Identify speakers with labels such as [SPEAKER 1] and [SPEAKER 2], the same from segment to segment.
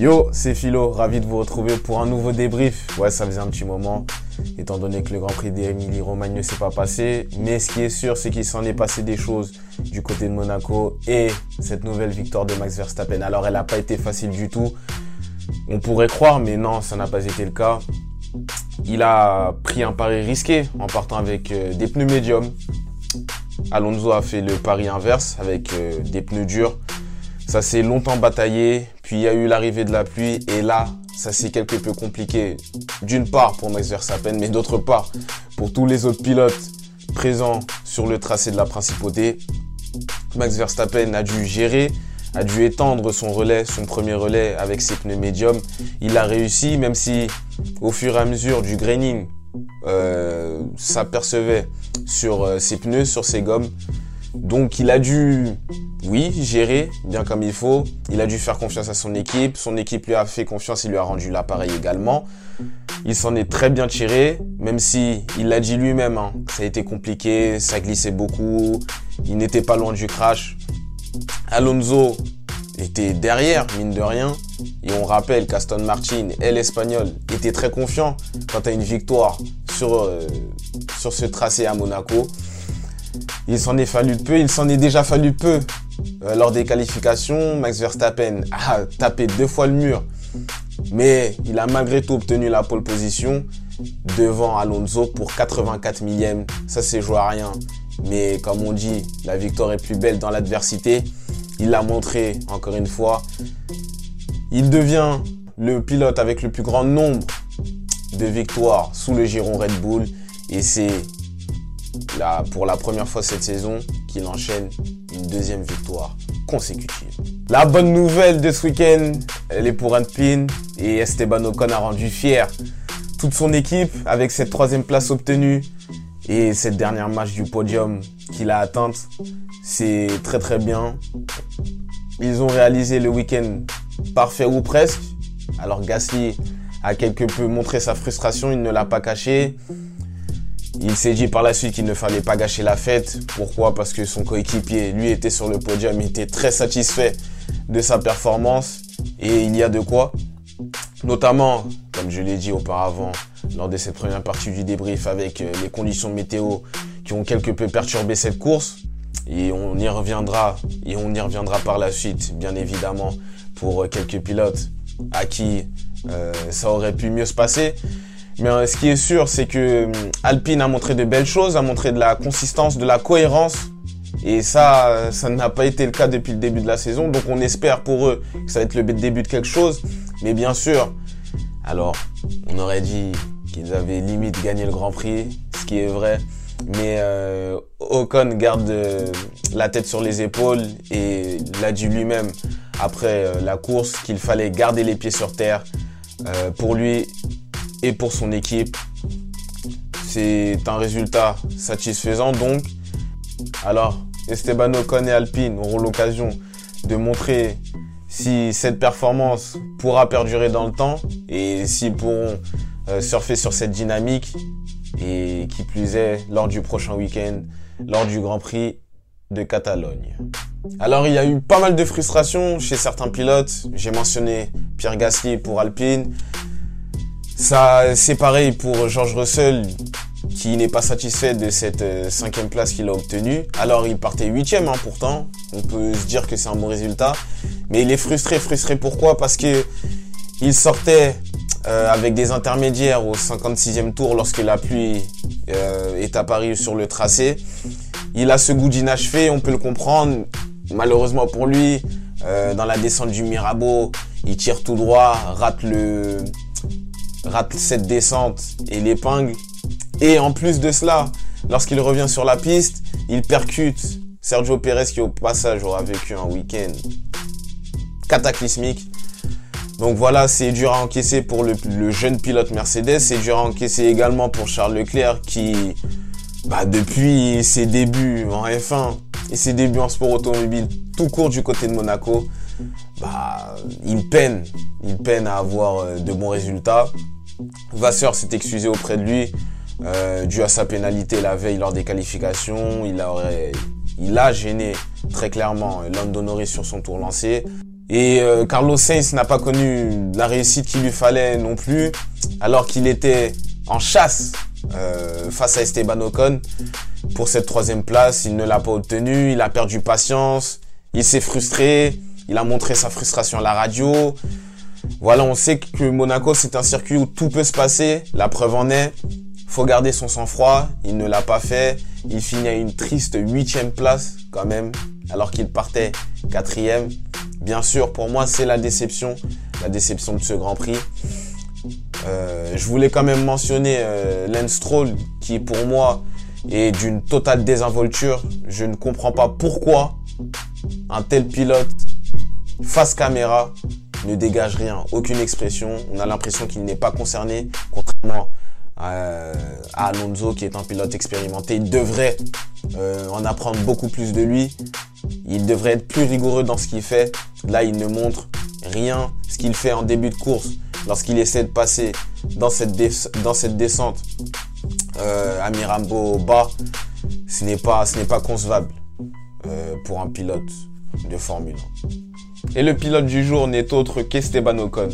[SPEAKER 1] Yo, c'est Philo, ravi de vous retrouver pour un nouveau débrief. Ouais, ça faisait un petit moment, étant donné que le Grand Prix d'Emilie Romagne ne s'est pas passé. Mais ce qui est sûr, c'est qu'il s'en est passé des choses du côté de Monaco et cette nouvelle victoire de Max Verstappen. Alors, elle n'a pas été facile du tout. On pourrait croire, mais non, ça n'a pas été le cas. Il a pris un pari risqué en partant avec euh, des pneus médiums. Alonso a fait le pari inverse avec euh, des pneus durs. Ça s'est longtemps bataillé, puis il y a eu l'arrivée de la pluie et là, ça s'est quelque peu compliqué. D'une part pour Max Verstappen, mais d'autre part pour tous les autres pilotes présents sur le tracé de la principauté. Max Verstappen a dû gérer, a dû étendre son relais, son premier relais avec ses pneus médiums. Il a réussi, même si au fur et à mesure du graining euh, s'apercevait sur euh, ses pneus, sur ses gommes. Donc il a dû oui, gérer bien comme il faut. Il a dû faire confiance à son équipe. Son équipe lui a fait confiance, il lui a rendu l'appareil également. Il s'en est très bien tiré, même si il l'a dit lui-même. Hein, ça a été compliqué, ça glissait beaucoup. Il n'était pas loin du crash. Alonso était derrière, mine de rien. Et on rappelle qu'Aston Martin et l'Espagnol étaient très confiants quant à une victoire sur, euh, ce tracé à Monaco. Il s'en est fallu peu, il s'en est déjà fallu peu euh, lors des qualifications, Max Verstappen a tapé deux fois le mur, mais il a malgré tout obtenu la pole position devant Alonso pour 84 millièmes. Ça, c'est joué à rien. Mais comme on dit, la victoire est plus belle dans l'adversité. Il l'a montré encore une fois. Il devient le pilote avec le plus grand nombre de victoires sous le giron Red Bull. Et c'est pour la première fois cette saison qu'il enchaîne une deuxième victoire consécutive. La bonne nouvelle de ce week-end, elle est pour Alpine et Esteban Ocon a rendu fier toute son équipe avec cette troisième place obtenue et cette dernière match du podium qu'il a atteinte. C'est très très bien. Ils ont réalisé le week-end parfait ou presque. Alors Gasly a quelque peu montré sa frustration, il ne l'a pas caché. Il s'est dit par la suite qu'il ne fallait pas gâcher la fête. Pourquoi? Parce que son coéquipier, lui, était sur le podium, il était très satisfait de sa performance et il y a de quoi. Notamment, comme je l'ai dit auparavant, lors de cette première partie du débrief avec euh, les conditions météo qui ont quelque peu perturbé cette course. Et on y reviendra, et on y reviendra par la suite, bien évidemment, pour euh, quelques pilotes à qui euh, ça aurait pu mieux se passer. Mais ce qui est sûr, c'est que hum, Alpine a montré de belles choses, a montré de la consistance, de la cohérence. Et ça, ça n'a pas été le cas depuis le début de la saison. Donc on espère pour eux que ça va être le début de quelque chose. Mais bien sûr, alors, on aurait dit qu'ils avaient limite gagné le Grand Prix, ce qui est vrai. Mais euh, Ocon garde euh, la tête sur les épaules et l'a dit lui-même après euh, la course qu'il fallait garder les pieds sur terre. pour lui, et pour son équipe. C'est un résultat satisfaisant donc. Alors, Esteban Ocon et Alpine auront l'occasion de montrer si cette performance pourra perdurer dans le temps et s'ils pourront euh, surfer sur cette dynamique et qui plus est lors du prochain week-end, lors du Grand Prix de Catalogne. Alors il y a eu pas mal de frustration chez certains pilotes. J'ai mentionné Pierre Gasly pour Alpine, ça, c'est pareil pour George Russell, qui n'est pas satisfait de cette euh, cinquième place qu'il a obtenue. Alors, il partait huitième, hein, pourtant. On peut se dire que c'est un bon résultat. Mais il est frustré. Frustré pourquoi? Parce que il sortait euh, avec des intermédiaires au 56e tour lorsque la pluie euh, est apparue sur le tracé. Il a ce goût d'inachevé, on peut le comprendre. Malheureusement pour lui, dans la descente du Mirabeau, il tire tout droit, rate le, rate cette descente et l'épingle. Et en plus de cela, lorsqu'il revient sur la piste, il percute Sergio Pérez qui au passage aura vécu un week-end cataclysmique. Donc voilà, c'est dur à encaisser pour le, jeune pilote Mercedes. C'est dur à encaisser également pour Charles Leclerc qui, bah, depuis ses débuts en F1 et ses débuts en sport automobile tout court du côté de Monaco, bah, il peine, il peine à avoir euh, de bons résultats. Vasseur s'est excusé auprès de lui. euh, dû à sa pénalité la veille lors des qualifications. Il, aurait, il a gêné très clairement Lando Norris sur son tour lancé. Et euh, Carlos Sainz n'a pas connu la réussite qu'il lui fallait non plus, alors qu'il était en chasse euh, face à Esteban Ocon pour cette troisième place. Il ne l'a pas obtenu, il a perdu patience, il s'est frustré, il a montré sa frustration à la radio. Voilà, on sait que Monaco, c'est un circuit où tout peut se passer. La preuve en est, faut garder son sang-froid. Il ne l'a pas fait. Il finit à une triste huitième place quand même, alors qu'il partait quatrième. Bien sûr, pour moi, c'est la déception, la déception de ce Grand Prix. Euh, je voulais quand même mentionner euh, Lance Stroll, qui pour moi est d'une totale désinvolture. Je ne comprends pas pourquoi un tel pilote face caméra ne dégage rien, aucune expression. On a l'impression qu'il n'est pas concerné, contrairement à, Alonso qui est un pilote expérimenté. Il devrait euh, en apprendre beaucoup plus de lui. Il devrait être plus rigoureux dans ce qu'il fait. Là, il ne montre rien. Ce qu'il fait en début de course, lorsqu'il essaie de passer dans cette, descente euh, à Mirambo bas, ce n'est pas, pas concevable euh, pour un pilote de Formule 1. Et le pilote du jour n'est autre qu'Esteban Ocon.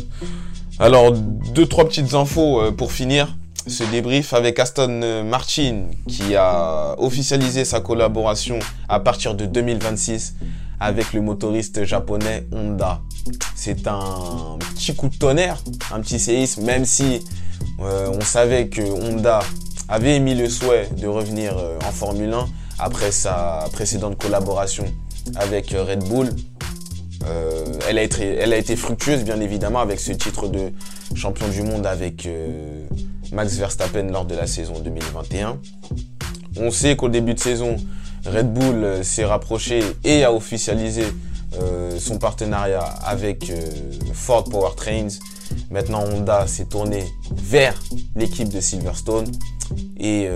[SPEAKER 1] Alors, deux, trois petites infos euh, pour finir ce débrief avec Aston Martin qui a officialisé sa collaboration à partir de 2026 avec le motoriste japonais Honda. C'est un petit coup de tonnerre, un petit séisme, même si euh, on savait que Honda avait émis le souhait de revenir euh, en Formule 1 après sa précédente collaboration avec euh, Red Bull. elle, a été, elle a été fructueuse bien évidemment avec ce titre de champion du monde avec Max Verstappen lors de la saison 2021. On sait qu'au début de saison, Red Bull euh, s'est rapproché et a officialisé euh, son partenariat avec euh, Ford Powertrains. Maintenant, Honda s'est tourné vers l'équipe de Silverstone et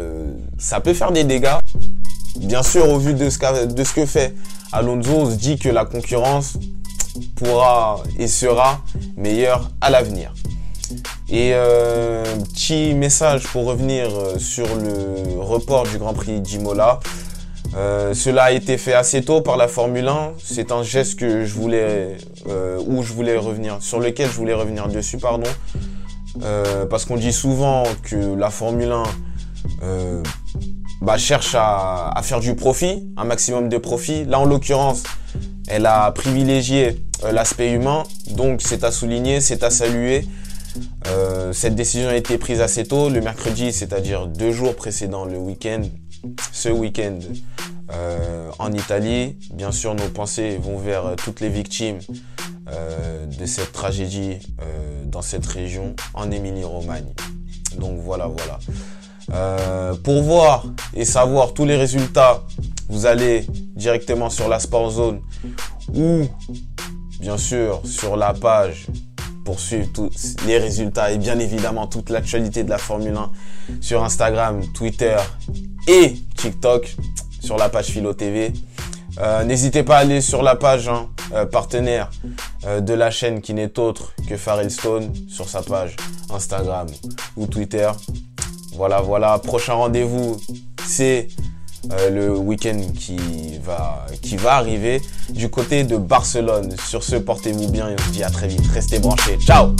[SPEAKER 1] ça peut faire des dégâts. Bien sûr, au vu de ce, que fait Alonso, on se dit que la concurrence pourra et sera meilleure à l'avenir. Et petit message pour revenir sur le report du Grand Prix d'Imola. Euh, cela a été fait assez tôt par la Formule 1. C'est un geste euh, revenir, sur lequel je voulais revenir dessus, pardon. Euh, parce qu'on dit souvent que la Formule 1 euh, bah, cherche à, faire du profit, un maximum de profit. Là, en l'occurrence, elle a privilégié l'aspect humain, donc c'est à souligner, c'est à saluer. Cette décision a été prise assez tôt, le mercredi, c'est-à-dire deux jours précédant le week-end, ce week-end euh, en Italie. Bien sûr, nos pensées vont vers toutes les victimes euh, de cette tragédie dans cette région, en Émilie-Romagne. Donc voilà, voilà. pour voir et savoir tous les résultats, vous allez directement sur la Sport Zone ou bien sûr sur la page pour suivre tous les résultats et bien évidemment toute l'actualité de la Formule 1 sur Instagram, Twitter et TikTok sur la page Philo TV. Euh, n'hésitez pas à aller sur la page hein, euh, partenaire euh, de la chaîne qui n'est autre que Stone sur sa page Instagram ou Twitter. Voilà, voilà. Prochain rendez-vous, c'est le week-end qui va, qui va arriver du côté de Barcelone. Sur ce, portez-vous bien et on se dit à très vite. Restez branchés. Ciao